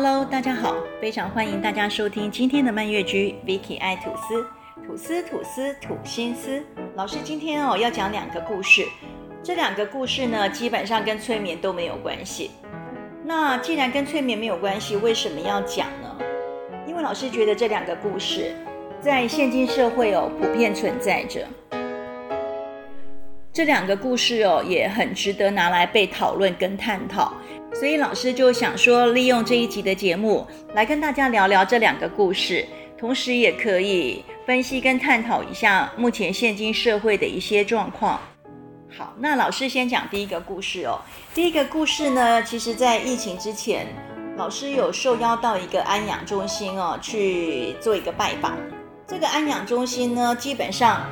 Hello，大家好，非常欢迎大家收听今天的漫月居 Vicky 爱吐司，吐司吐司吐心思。老师今天哦要讲两个故事，这两个故事呢基本上跟催眠都没有关系。那既然跟催眠没有关系，为什么要讲呢？因为老师觉得这两个故事在现今社会哦普遍存在着，这两个故事哦也很值得拿来被讨论跟探讨。所以老师就想说，利用这一集的节目来跟大家聊聊这两个故事，同时也可以分析跟探讨一下目前现今社会的一些状况。好，那老师先讲第一个故事哦。第一个故事呢，其实在疫情之前，老师有受邀到一个安养中心哦去做一个拜访。这个安养中心呢，基本上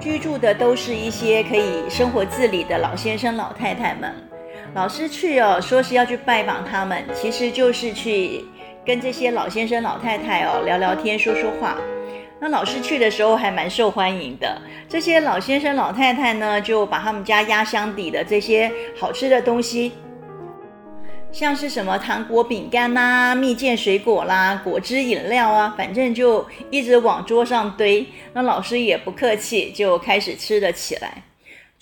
居住的都是一些可以生活自理的老先生、老太太们。老师去哦，说是要去拜访他们，其实就是去跟这些老先生、老太太哦聊聊天、说说话。那老师去的时候还蛮受欢迎的，这些老先生、老太太呢，就把他们家压箱底的这些好吃的东西，像是什么糖果、饼干呐、蜜饯水果啦、果汁饮料啊，反正就一直往桌上堆。那老师也不客气，就开始吃了起来。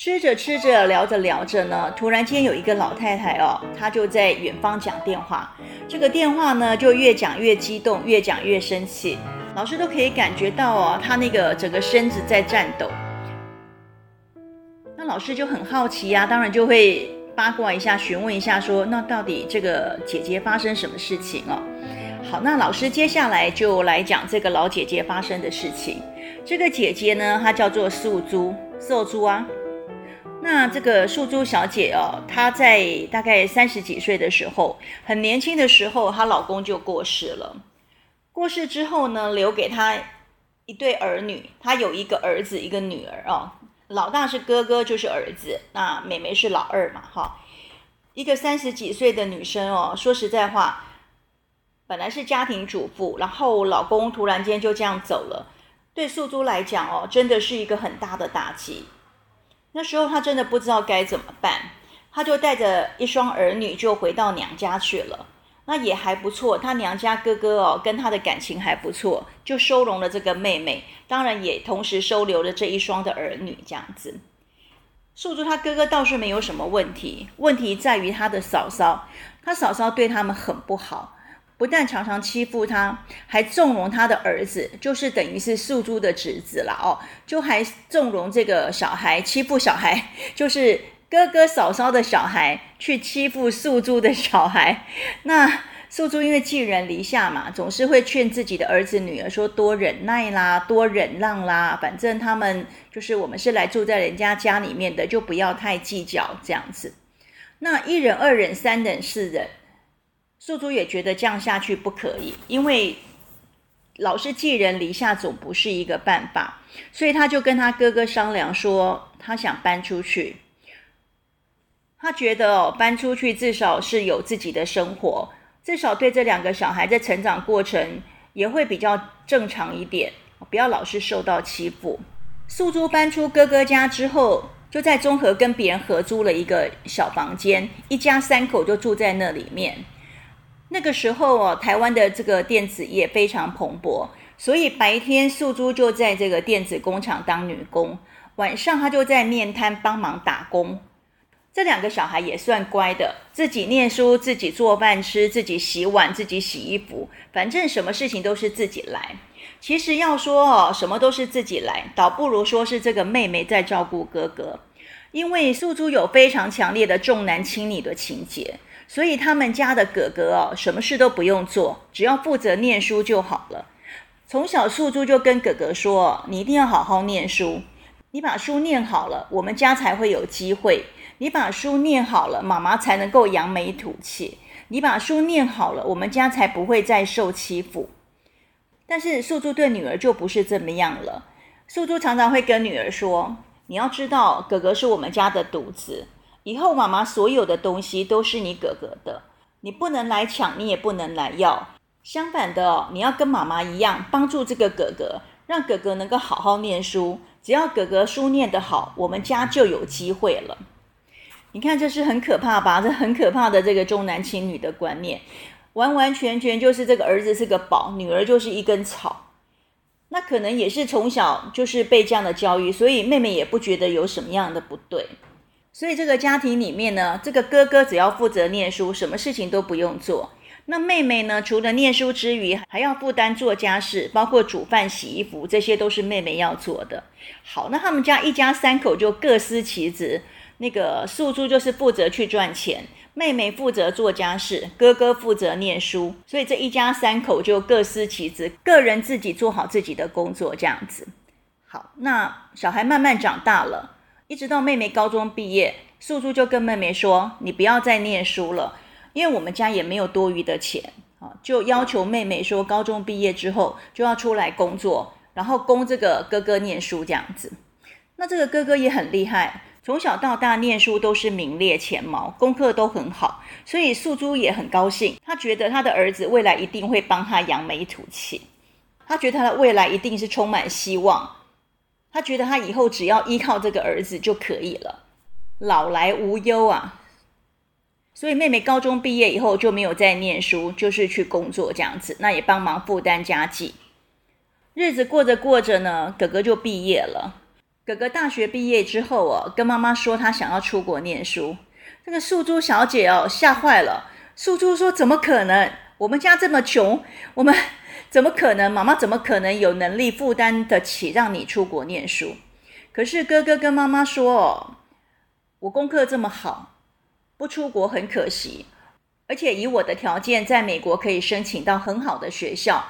吃着吃着，聊着聊着呢，突然间有一个老太太哦，她就在远方讲电话。这个电话呢，就越讲越激动，越讲越生气。老师都可以感觉到哦，她那个整个身子在颤抖。那老师就很好奇呀，当然就会八卦一下，询问一下说，那到底这个姐姐发生什么事情哦？好，那老师接下来就来讲这个老姐姐发生的事情。这个姐姐呢，她叫做素珠，素珠啊。那这个素珠小姐哦，她在大概三十几岁的时候，很年轻的时候，她老公就过世了。过世之后呢，留给她一对儿女，她有一个儿子，一个女儿哦。老大是哥哥，就是儿子，那妹妹是老二嘛，哈。一个三十几岁的女生哦，说实在话，本来是家庭主妇，然后老公突然间就这样走了，对素珠来讲哦，真的是一个很大的打击。那时候他真的不知道该怎么办，他就带着一双儿女就回到娘家去了。那也还不错，他娘家哥哥哦跟他的感情还不错，就收容了这个妹妹，当然也同时收留了这一双的儿女这样子。素珠他哥哥倒是没有什么问题，问题在于他的嫂嫂，他嫂嫂对他们很不好。不但常常欺负他，还纵容他的儿子，就是等于是素珠的侄子了哦，就还纵容这个小孩欺负小孩，就是哥哥嫂嫂的小孩去欺负素珠的小孩。那素珠因为寄人篱下嘛，总是会劝自己的儿子女儿说多忍耐啦，多忍让啦，反正他们就是我们是来住在人家家里面的，就不要太计较这样子。那一忍、二忍、三忍、四忍。素珠也觉得这样下去不可以，因为老是寄人篱下总不是一个办法，所以他就跟他哥哥商量说，他想搬出去。他觉得哦，搬出去至少是有自己的生活，至少对这两个小孩在成长过程也会比较正常一点，不要老是受到欺负。素珠搬出哥哥家之后，就在中和跟别人合租了一个小房间，一家三口就住在那里面。那个时候哦，台湾的这个电子业非常蓬勃，所以白天素珠就在这个电子工厂当女工，晚上她就在面摊帮忙打工。这两个小孩也算乖的，自己念书，自己做饭吃，自己洗碗，自己洗衣服，反正什么事情都是自己来。其实要说哦，什么都是自己来，倒不如说是这个妹妹在照顾哥哥，因为素珠有非常强烈的重男轻女的情节。所以他们家的哥哥哦，什么事都不用做，只要负责念书就好了。从小素珠就跟哥哥说：“你一定要好好念书，你把书念好了，我们家才会有机会。你把书念好了，妈妈才能够扬眉吐气。你把书念好了，我们家才不会再受欺负。”但是素珠对女儿就不是这么样了。素珠常常会跟女儿说：“你要知道，哥哥是我们家的独子。”以后妈妈所有的东西都是你哥哥的，你不能来抢，你也不能来要。相反的哦，你要跟妈妈一样，帮助这个哥哥，让哥哥能够好好念书。只要哥哥书念得好，我们家就有机会了。你看，这是很可怕吧？这很可怕的这个重男轻女的观念。完完全全就是这个儿子是个宝，女儿就是一根草。那可能也是从小就是被这样的教育，所以妹妹也不觉得有什么样的不对。所以这个家庭里面呢，这个哥哥只要负责念书，什么事情都不用做。那妹妹呢，除了念书之余，还要负担做家事，包括煮饭、洗衣服，这些都是妹妹要做的。好，那他们家一家三口就各司其职。那个素珠就是负责去赚钱。妹妹负责做家事，哥哥负责念书，所以这一家三口就各司其职，个人自己做好自己的工作，这样子。好，那小孩慢慢长大了，一直到妹妹高中毕业，素珠就跟妹妹说：“你不要再念书了，因为我们家也没有多余的钱啊。”就要求妹妹说，高中毕业之后就要出来工作，然后供这个哥哥念书这样子。那这个哥哥也很厉害。从小到大念书都是名列前茅，功课都很好，所以素珠也很高兴。他觉得他的儿子未来一定会帮他扬眉吐气，他觉得他的未来一定是充满希望。他觉得他以后只要依靠这个儿子就可以了，老来无忧啊。所以妹妹高中毕业以后就没有再念书，就是去工作这样子，那也帮忙负担家计。日子过着过着呢，哥哥就毕业了。哥哥大学毕业之后哦，跟妈妈说他想要出国念书。这个素珠小姐哦，吓坏了。素珠说：“怎么可能？我们家这么穷，我们怎么可能？妈妈怎么可能有能力负担得起让你出国念书？”可是哥哥跟妈妈说：“哦，我功课这么好，不出国很可惜。而且以我的条件，在美国可以申请到很好的学校，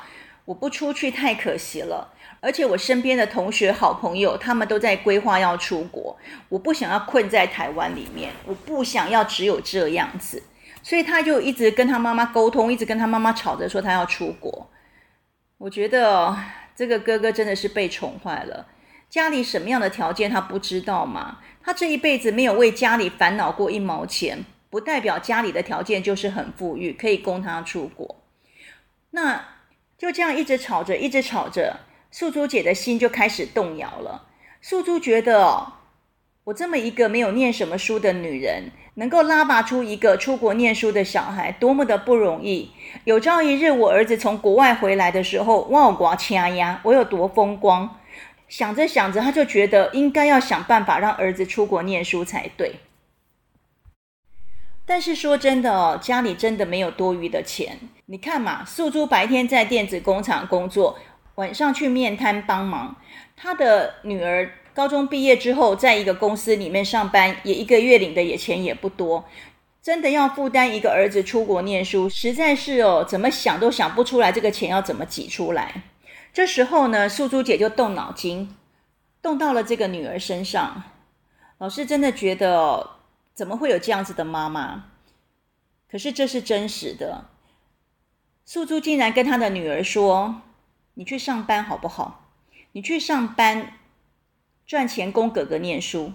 我不出去太可惜了。”而且我身边的同学、好朋友，他们都在规划要出国，我不想要困在台湾里面，我不想要只有这样子，所以他就一直跟他妈妈沟通，一直跟他妈妈吵着说他要出国。我觉得这个哥哥真的是被宠坏了，家里什么样的条件他不知道吗？他这一辈子没有为家里烦恼过一毛钱，不代表家里的条件就是很富裕，可以供他出国。那就这样一直吵着，一直吵着。素珠姐的心就开始动摇了。素珠觉得，我这么一个没有念什么书的女人，能够拉拔出一个出国念书的小孩，多么的不容易。有朝一日我儿子从国外回来的时候，哇，我掐呀，我有多风光？想着想着，他就觉得应该要想办法让儿子出国念书才对。但是说真的哦，家里真的没有多余的钱。你看嘛，素珠白天在电子工厂工作。晚上去面摊帮忙，他的女儿高中毕业之后，在一个公司里面上班，也一个月领的也钱也不多，真的要负担一个儿子出国念书，实在是哦，怎么想都想不出来这个钱要怎么挤出来。这时候呢，素珠姐就动脑筋，动到了这个女儿身上。老师真的觉得，怎么会有这样子的妈妈？可是这是真实的，素珠竟然跟她的女儿说。你去上班好不好？你去上班赚钱供哥哥念书。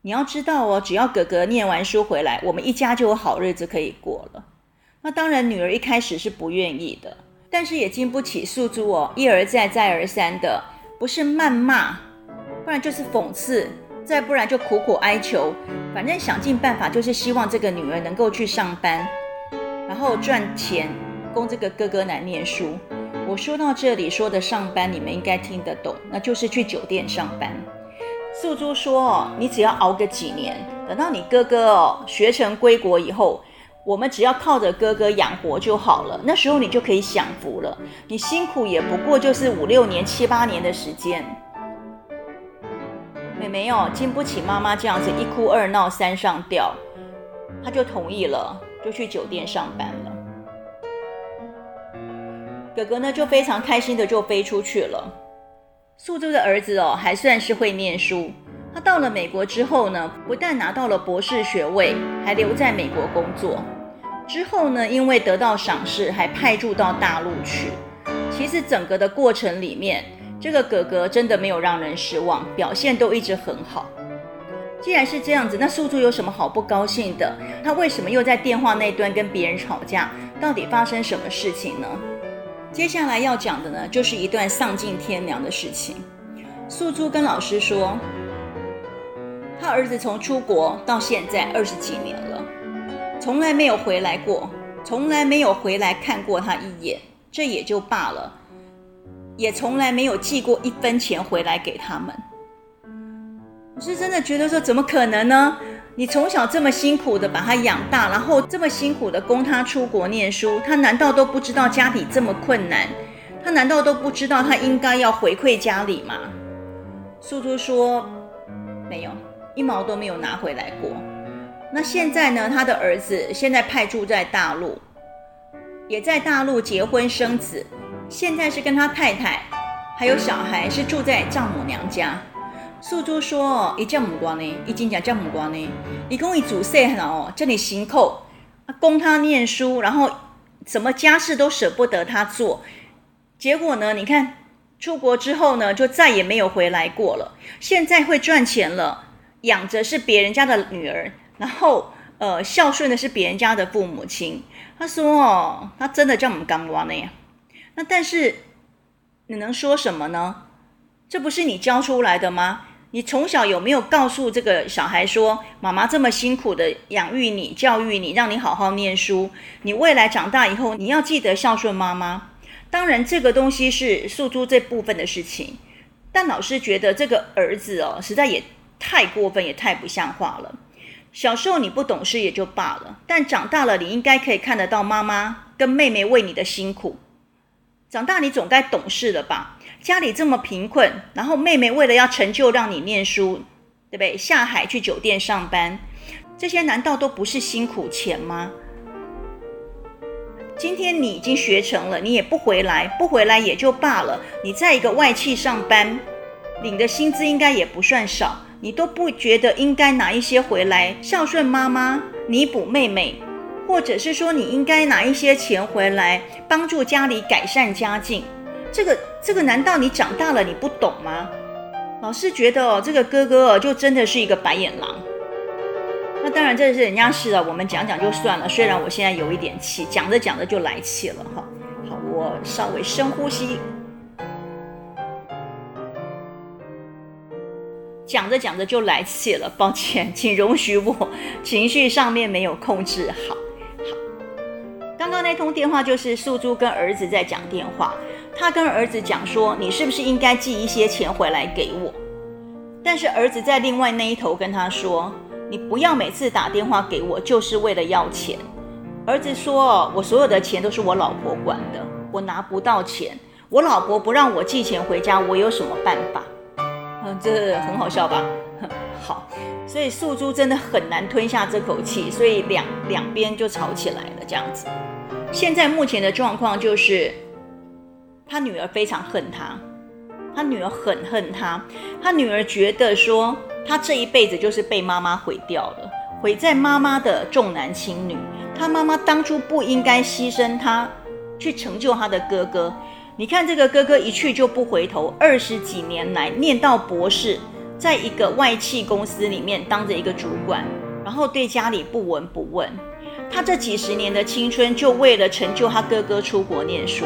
你要知道哦，只要哥哥念完书回来，我们一家就有好日子可以过了。那当然，女儿一开始是不愿意的，但是也经不起诉诸哦，一而再再而三的，不是谩骂，不然就是讽刺，再不然就苦苦哀求，反正想尽办法，就是希望这个女儿能够去上班，然后赚钱供这个哥哥来念书。我说到这里说的上班，你们应该听得懂，那就是去酒店上班。素珠说：“，你只要熬个几年，等到你哥哥哦学成归国以后，我们只要靠着哥哥养活就好了。那时候你就可以享福了。你辛苦也不过就是五六年、七八年的时间。”妹妹哦，经不起妈妈这样子一哭二闹三上吊，她就同意了，就去酒店上班了。哥哥呢，就非常开心的就飞出去了。素珠的儿子哦，还算是会念书。他到了美国之后呢，不但拿到了博士学位，还留在美国工作。之后呢，因为得到赏识，还派驻到大陆去。其实整个的过程里面，这个哥哥真的没有让人失望，表现都一直很好。既然是这样子，那素珠有什么好不高兴的？他为什么又在电话那端跟别人吵架？到底发生什么事情呢？接下来要讲的呢，就是一段丧尽天良的事情。素珠跟老师说，他儿子从出国到现在二十几年了，从来没有回来过。从来没有回来看过他一眼，这也就罢了，也从来没有寄过一分钱回来给他们。我是真的觉得说，怎么可能呢？你从小这么辛苦的把他养大，然后这么辛苦的供他出国念书，他难道都不知道家里这么困难？他难道都不知道他应该要回馈家里吗？素珠说没有，一毛都没有拿回来过。那现在呢？他的儿子现在派驻在大陆，也在大陆结婚生子，现在是跟他太太还有小孩是住在丈母娘家。素珠说：“一叫母光呢，一经讲丈母光呢，一共一祖岁哦，叫你行扣，供他念书，然后什么家事都舍不得他做。结果呢，你看出国之后呢，就再也没有回来过了。现在会赚钱了，养着是别人家的女儿，然后呃孝顺的是别人家的父母亲。他说哦，他真的叫我们刚光呢。那但是你能说什么呢？这不是你教出来的吗？”你从小有没有告诉这个小孩说，妈妈这么辛苦的养育你、教育你，让你好好念书，你未来长大以后你要记得孝顺妈妈。当然，这个东西是诉诸这部分的事情，但老师觉得这个儿子哦，实在也太过分，也太不像话了。小时候你不懂事也就罢了，但长大了你应该可以看得到妈妈跟妹妹为你的辛苦。长大你总该懂事了吧？家里这么贫困，然后妹妹为了要成就让你念书，对不对？下海去酒店上班，这些难道都不是辛苦钱吗？今天你已经学成了，你也不回来，不回来也就罢了。你在一个外企上班，领的薪资应该也不算少，你都不觉得应该拿一些回来孝顺妈妈、弥补妹妹，或者是说你应该拿一些钱回来帮助家里改善家境？这个这个，难道你长大了你不懂吗？老师觉得哦，这个哥哥哦，就真的是一个白眼狼。那当然，这是人家事了，我们讲讲就算了。虽然我现在有一点气，讲着讲着就来气了哈。好，我稍微深呼吸。讲着讲着就来气了，抱歉，请容许我情绪上面没有控制好。好，刚刚那通电话就是素珠跟儿子在讲电话。他跟儿子讲说：“你是不是应该寄一些钱回来给我？”但是儿子在另外那一头跟他说：“你不要每次打电话给我，就是为了要钱。”儿子说：“我所有的钱都是我老婆管的，我拿不到钱。我老婆不让我寄钱回家，我有什么办法？”嗯，这很好笑吧？好，所以素珠真的很难吞下这口气，所以两两边就吵起来了。这样子，现在目前的状况就是。他女儿非常恨他，他女儿很恨他，他女儿觉得说他这一辈子就是被妈妈毁掉了，毁在妈妈的重男轻女。他妈妈当初不应该牺牲他去成就他的哥哥。你看这个哥哥一去就不回头，二十几年来念到博士，在一个外企公司里面当着一个主管，然后对家里不闻不问。他这几十年的青春就为了成就他哥哥出国念书。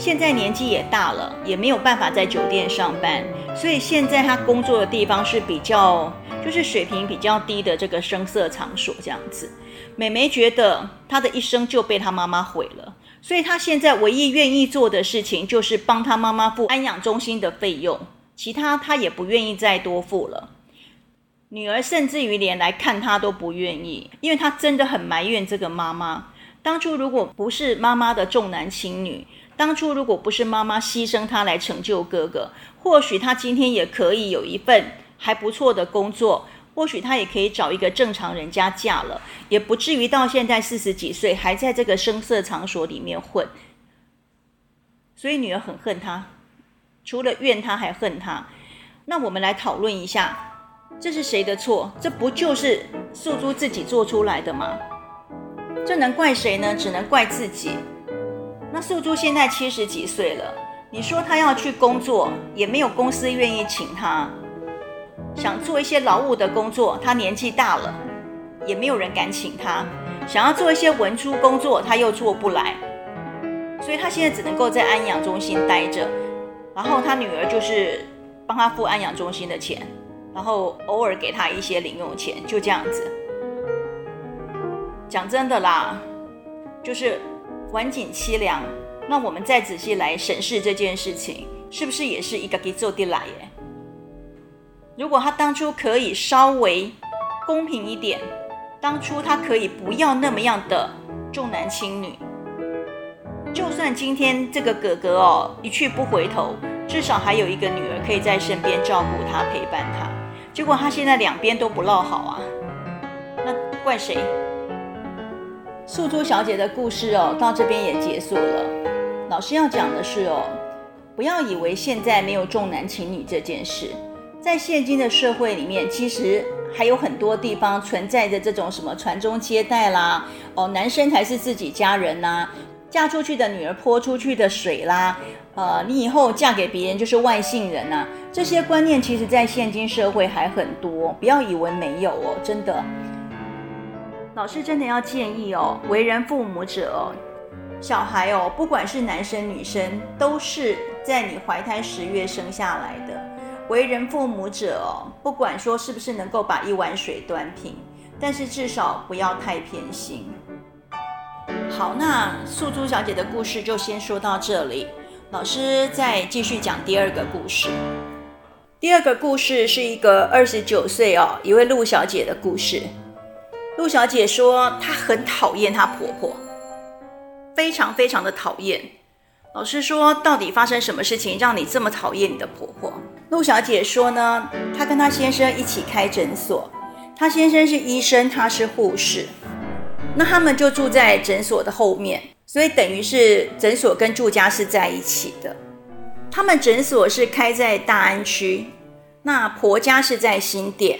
现在年纪也大了，也没有办法在酒店上班，所以现在他工作的地方是比较，就是水平比较低的这个声色场所这样子。美眉觉得她的一生就被她妈妈毁了，所以她现在唯一愿意做的事情就是帮她妈妈付安养中心的费用，其他她也不愿意再多付了。女儿甚至于连来看她都不愿意，因为她真的很埋怨这个妈妈，当初如果不是妈妈的重男轻女。当初如果不是妈妈牺牲他来成就哥哥，或许他今天也可以有一份还不错的工作，或许他也可以找一个正常人家嫁了，也不至于到现在四十几岁还在这个声色场所里面混。所以女儿很恨他，除了怨他还恨他。那我们来讨论一下，这是谁的错？这不就是素珠自己做出来的吗？这能怪谁呢？只能怪自己。那素珠现在七十几岁了，你说她要去工作，也没有公司愿意请她；想做一些劳务的工作，她年纪大了，也没有人敢请她；想要做一些文书工作，她又做不来，所以她现在只能够在安养中心待着，然后她女儿就是帮她付安养中心的钱，然后偶尔给她一些零用钱，就这样子。讲真的啦。就是晚景凄凉。那我们再仔细来审视这件事情，是不是也是一个给做的来耶？如果他当初可以稍微公平一点，当初他可以不要那么样的重男轻女，就算今天这个哥哥哦一去不回头，至少还有一个女儿可以在身边照顾他、陪伴他。结果他现在两边都不落好啊，那怪谁？素珠小姐的故事哦，到这边也结束了。老师要讲的是哦，不要以为现在没有重男轻女这件事，在现今的社会里面，其实还有很多地方存在着这种什么传宗接代啦，哦，男生才是自己家人呐，嫁出去的女儿泼出去的水啦，呃，你以后嫁给别人就是外姓人呐，这些观念其实在现今社会还很多，不要以为没有哦，真的，老师真的要建议哦，为人父母者哦。小孩哦，不管是男生女生，都是在你怀胎十月生下来的。为人父母者哦，不管说是不是能够把一碗水端平，但是至少不要太偏心。好，那素珠小姐的故事就先说到这里。老师再继续讲第二个故事。第二个故事是一个二十九岁哦，一位陆小姐的故事。陆小姐说，她很讨厌她婆婆。非常非常的讨厌。老师说，到底发生什么事情让你这么讨厌你的婆婆？陆小姐说呢，她跟她先生一起开诊所，她先生是医生，她是护士，那他们就住在诊所的后面，所以等于是诊所跟住家是在一起的。他们诊所是开在大安区，那婆家是在新店。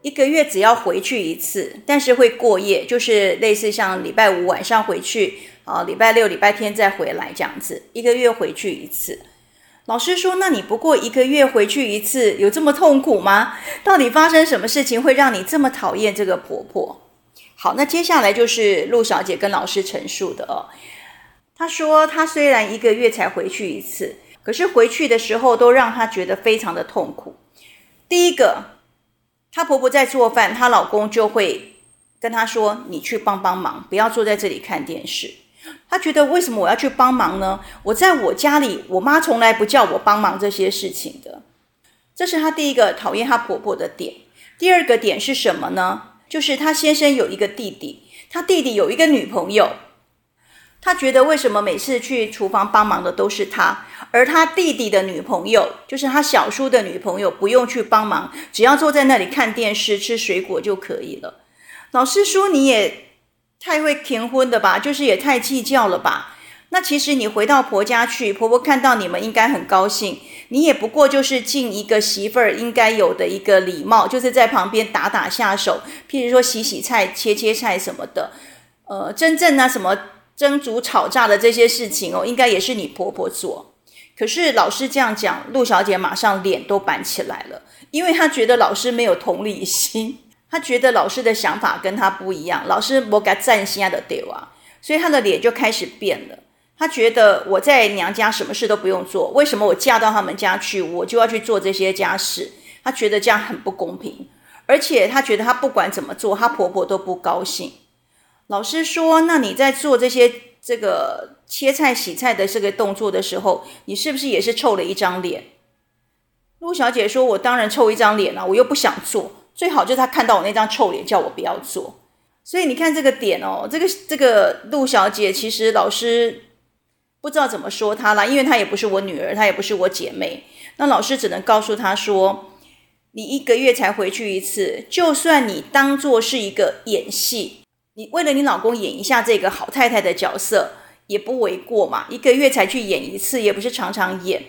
一个月只要回去一次，但是会过夜，就是类似像礼拜五晚上回去，啊，礼拜六、礼拜天再回来这样子。一个月回去一次。老师说：“那你不过一个月回去一次，有这么痛苦吗？到底发生什么事情会让你这么讨厌这个婆婆？”好，那接下来就是陆小姐跟老师陈述的哦。她说：“她虽然一个月才回去一次，可是回去的时候都让她觉得非常的痛苦。第一个。”她婆婆在做饭，她老公就会跟她说：“你去帮帮忙，不要坐在这里看电视。”她觉得为什么我要去帮忙呢？我在我家里，我妈从来不叫我帮忙这些事情的。这是她第一个讨厌她婆婆的点。第二个点是什么呢？就是她先生有一个弟弟，她弟弟有一个女朋友。他觉得为什么每次去厨房帮忙的都是他？而他弟弟的女朋友，就是他小叔的女朋友，不用去帮忙，只要坐在那里看电视、吃水果就可以了。老师说你也太会填婚的吧，就是也太计较了吧？那其实你回到婆家去，婆婆看到你们应该很高兴。你也不过就是尽一个媳妇儿应该有的一个礼貌，就是在旁边打打下手，譬如说洗洗菜、切切菜什么的。呃，真正呢什么蒸煮炒炸的这些事情哦，应该也是你婆婆做。可是老师这样讲，陆小姐马上脸都板起来了，因为她觉得老师没有同理心，她觉得老师的想法跟她不一样，老师我给赞心的对啊，所以她的脸就开始变了。她觉得我在娘家什么事都不用做，为什么我嫁到他们家去，我就要去做这些家事？她觉得这样很不公平，而且她觉得她不管怎么做，她婆婆都不高兴。老师说：“那你在做这些这个？”切菜、洗菜的这个动作的时候，你是不是也是臭了一张脸？陆小姐说：“我当然臭一张脸了，我又不想做，最好就是她看到我那张臭脸，叫我不要做。”所以你看这个点哦，这个这个陆小姐其实老师不知道怎么说她啦，因为她也不是我女儿，她也不是我姐妹，那老师只能告诉她说：“你一个月才回去一次，就算你当做是一个演戏，你为了你老公演一下这个好太太的角色。”也不为过嘛，一个月才去演一次，也不是常常演。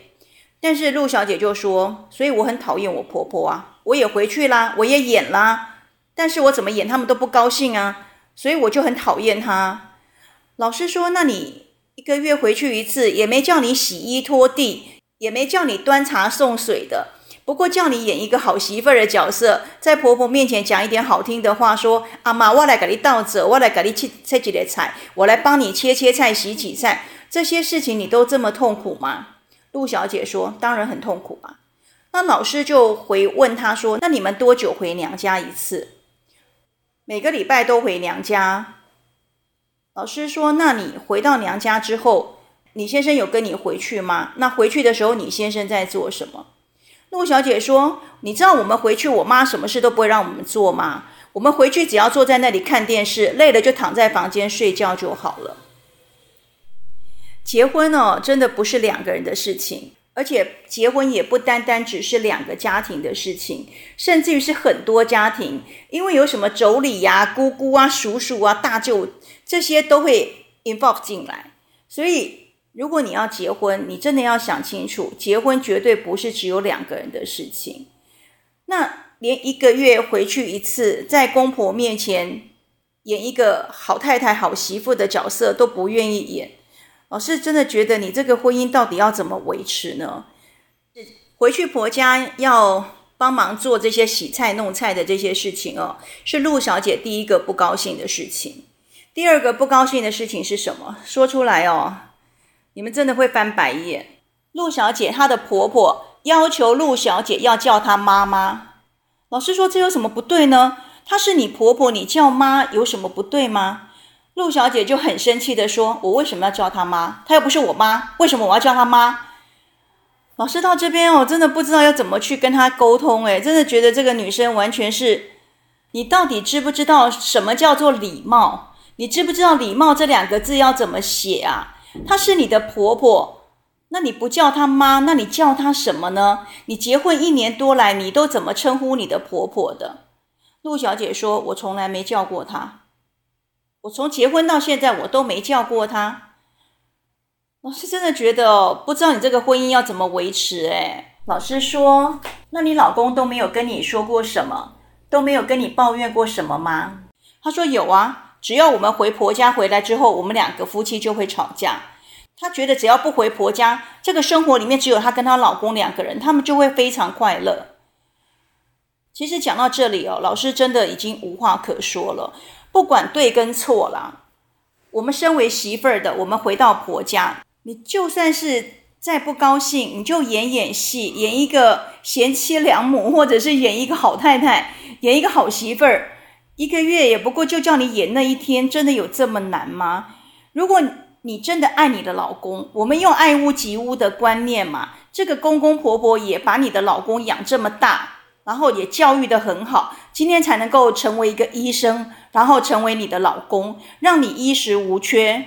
但是陆小姐就说，所以我很讨厌我婆婆啊，我也回去啦，我也演啦，但是我怎么演他们都不高兴啊，所以我就很讨厌她。老师说，那你一个月回去一次，也没叫你洗衣拖地，也没叫你端茶送水的。不过叫你演一个好媳妇儿的角色，在婆婆面前讲一点好听的话，说阿妈，我来给你倒酒，我来给你切切几碟菜，我来帮你切切菜、洗洗菜，这些事情你都这么痛苦吗？陆小姐说：当然很痛苦啊。那老师就回问她说：那你们多久回娘家一次？每个礼拜都回娘家。老师说：“那你回到娘家之后，你先生有跟你回去吗？那回去的时候，你先生在做什么？”陆小姐说：“你知道我们回去，我妈什么事都不会让我们做吗？我们回去只要坐在那里看电视，累了就躺在房间睡觉就好了。”结婚哦，真的不是两个人的事情，而且结婚也不单单只是两个家庭的事情，甚至于是很多家庭，因为有什么妯娌呀、姑姑啊、叔叔啊、大舅这些都会 involve 进来。所以，如果你要结婚，你真的要想清楚，结婚绝对不是只有两个人的事情。那连一个月回去一次，在公婆面前演一个好太太、好媳妇的角色都不愿意演。老师真的觉得你这个婚姻到底要怎么维持呢？回去婆家要帮忙做这些洗菜弄菜的这些事情哦，是陆小姐第一个不高兴的事情。第二个不高兴的事情是什么？说出来哦，你们真的会翻白眼。陆小姐她的婆婆要求陆小姐要叫她妈妈。老师说这有什么不对呢？她是你婆婆，你叫妈有什么不对吗？陆小姐就很生气地说：“我为什么要叫她妈？她又不是我妈，为什么我要叫她妈？”老师到这边，我真的不知道要怎么去跟她沟通。诶，真的觉得这个女生完全是，你到底知不知道什么叫做礼貌？你知不知道礼貌这两个字要怎么写啊？她是你的婆婆，那你不叫她妈，那你叫她什么呢？你结婚一年多来，你都怎么称呼你的婆婆的？陆小姐说：“我从来没叫过她。”我从结婚到现在，我都没叫过她。老师真的觉得，不知道你这个婚姻要怎么维持哎。老师说，那你老公都没有跟你说过什么，都没有跟你抱怨过什么吗？他说有啊，只要我们回婆家回来之后，我们两个夫妻就会吵架。她觉得只要不回婆家，这个生活里面只有她跟她老公两个人，他们就会非常快乐。其实讲到这里哦，老师真的已经无话可说了。不管对跟错啦，我们身为媳妇儿的，我们回到婆家，你就算是再不高兴，你就演演戏，演一个贤妻良母，或者是演一个好太太，演一个好媳妇儿，一个月也不过就叫你演那一天，真的有这么难吗？如果你真的爱你的老公，我们用爱屋及乌的观念嘛，这个公公婆婆也把你的老公养这么大。然后也教育得很好，今天才能够成为一个医生，然后成为你的老公，让你衣食无缺，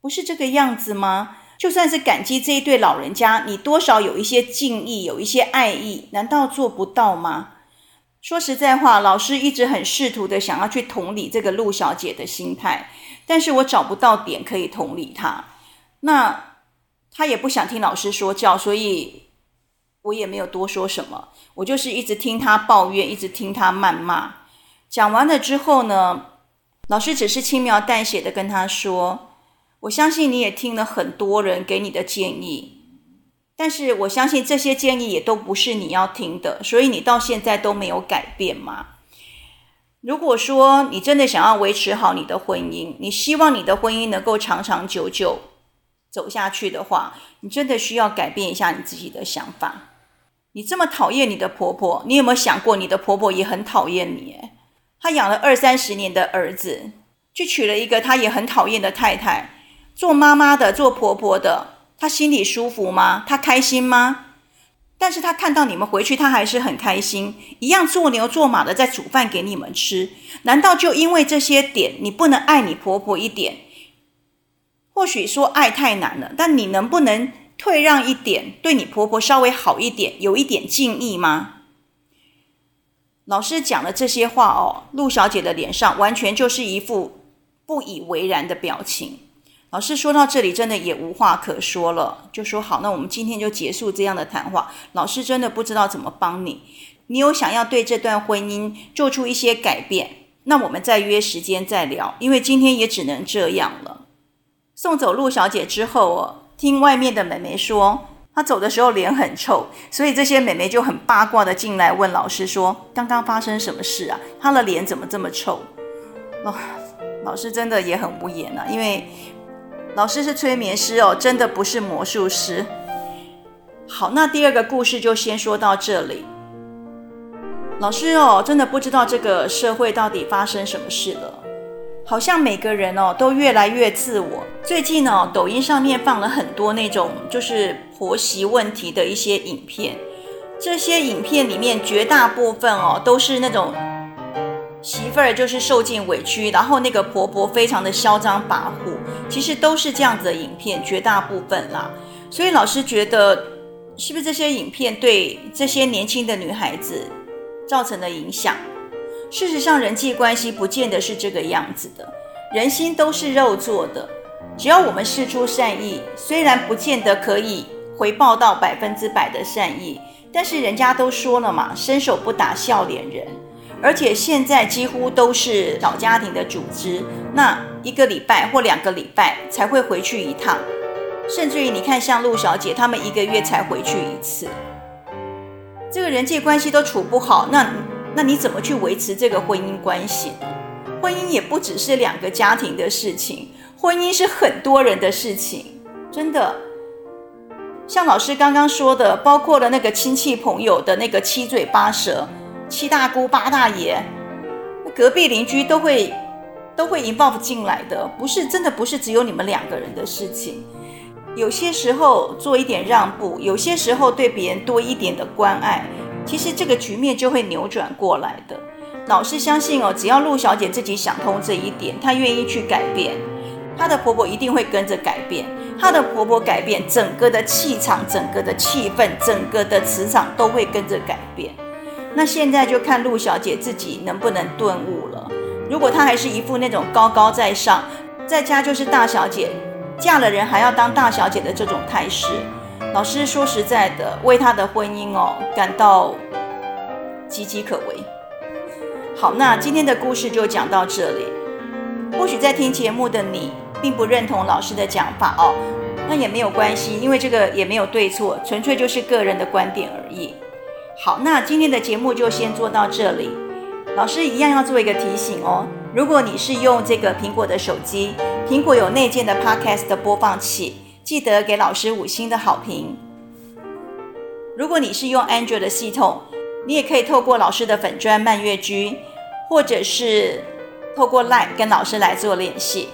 不是这个样子吗？就算是感激这一对老人家，你多少有一些敬意，有一些爱意，难道做不到吗？说实在话，老师一直很试图的想要去同理这个陆小姐的心态，但是我找不到点可以同理她。那她也不想听老师说教，所以。我也没有多说什么，我就是一直听她抱怨，一直听她谩骂。讲完了之后呢，老师只是轻描淡写的跟她说：“我相信你也听了很多人给你的建议，但是我相信这些建议也都不是你要听的，所以你到现在都没有改变吗。如果说你真的想要维持好你的婚姻，你希望你的婚姻能够长长久久走下去的话，你真的需要改变一下你自己的想法。”你这么讨厌你的婆婆，你有没有想过你的婆婆也很讨厌你？她养了二三十年的儿子，就娶了一个她也很讨厌的太太。做妈妈的，做婆婆的，她心里舒服吗？她开心吗？但是她看到你们回去，她还是很开心，一样做牛做马的在煮饭给你们吃。难道就因为这些点，你不能爱你婆婆一点？或许说爱太难了，但你能不能？退让一点，对你婆婆稍微好一点，有一点敬意吗？老师讲了这些话哦，陆小姐的脸上完全就是一副不以为然的表情。老师说到这里，真的也无话可说了，就说好，那我们今天就结束这样的谈话。老师真的不知道怎么帮你，你有想要对这段婚姻做出一些改变，那我们再约时间再聊，因为今天也只能这样了。送走陆小姐之后哦。听外面的美眉说，她走的时候脸很臭，所以这些美眉就很八卦的进来问老师说：“刚刚发生什么事啊？她的脸怎么这么臭？”哦，老师真的也很无言啊，因为老师是催眠师哦，真的不是魔术师。好，那第二个故事就先说到这里。老师哦，真的不知道这个社会到底发生什么事了。好像每个人哦都越来越自我。最近哦，抖音上面放了很多那种就是婆媳问题的一些影片，这些影片里面绝大部分哦都是那种媳妇儿就是受尽委屈，然后那个婆婆非常的嚣张跋扈，其实都是这样子的影片，绝大部分啦。所以老师觉得，是不是这些影片对这些年轻的女孩子造成了影响？事实上，人际关系不见得是这个样子的，人心都是肉做的。只要我们释出善意，虽然不见得可以回报到百分之百的善意，但是人家都说了嘛，伸手不打笑脸人。而且现在几乎都是小家庭的组织，那一个礼拜或两个礼拜才会回去一趟，甚至于你看像陆小姐他们一个月才回去一次，这个人际关系都处不好，那那你怎么去维持这个婚姻关系呢？婚姻也不只是两个家庭的事情。婚姻是很多人的事情，真的。像老师刚刚说的，包括了那个亲戚朋友的那个七嘴八舌，七大姑八大爷，隔壁邻居都会都会 involve 进来的，不是真的不是只有你们两个人的事情。有些时候做一点让步，有些时候对别人多一点的关爱，其实这个局面就会扭转过来的。老师相信哦，只要陆小姐自己想通这一点，她愿意去改变。她的婆婆一定会跟着改变，她的婆婆改变，整个的气场、整个的气氛、整个的磁场都会跟着改变。那现在就看陆小姐自己能不能顿悟了。如果她还是一副那种高高在上，在家就是大小姐，嫁了人还要当大小姐的这种态势，老师说实在的，为她的婚姻哦感到岌岌可危。好，那今天的故事就讲到这里。或许在听节目的你，并不认同老师的讲法哦，那也没有关系，因为这个也没有对错，纯粹就是个人的观点而已。好，那今天的节目就先做到这里。老师一样要做一个提醒哦，如果你是用这个苹果的手机，苹果有内建的 Podcast 的播放器，记得给老师五星的好评。如果你是用 Android 的系统，你也可以透过老师的粉专蔓月居，或者是透过 LINE 跟老师来做联系。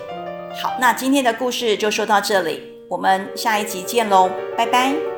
好，那今天的故事就说到这里，我们下一集见喽，拜拜。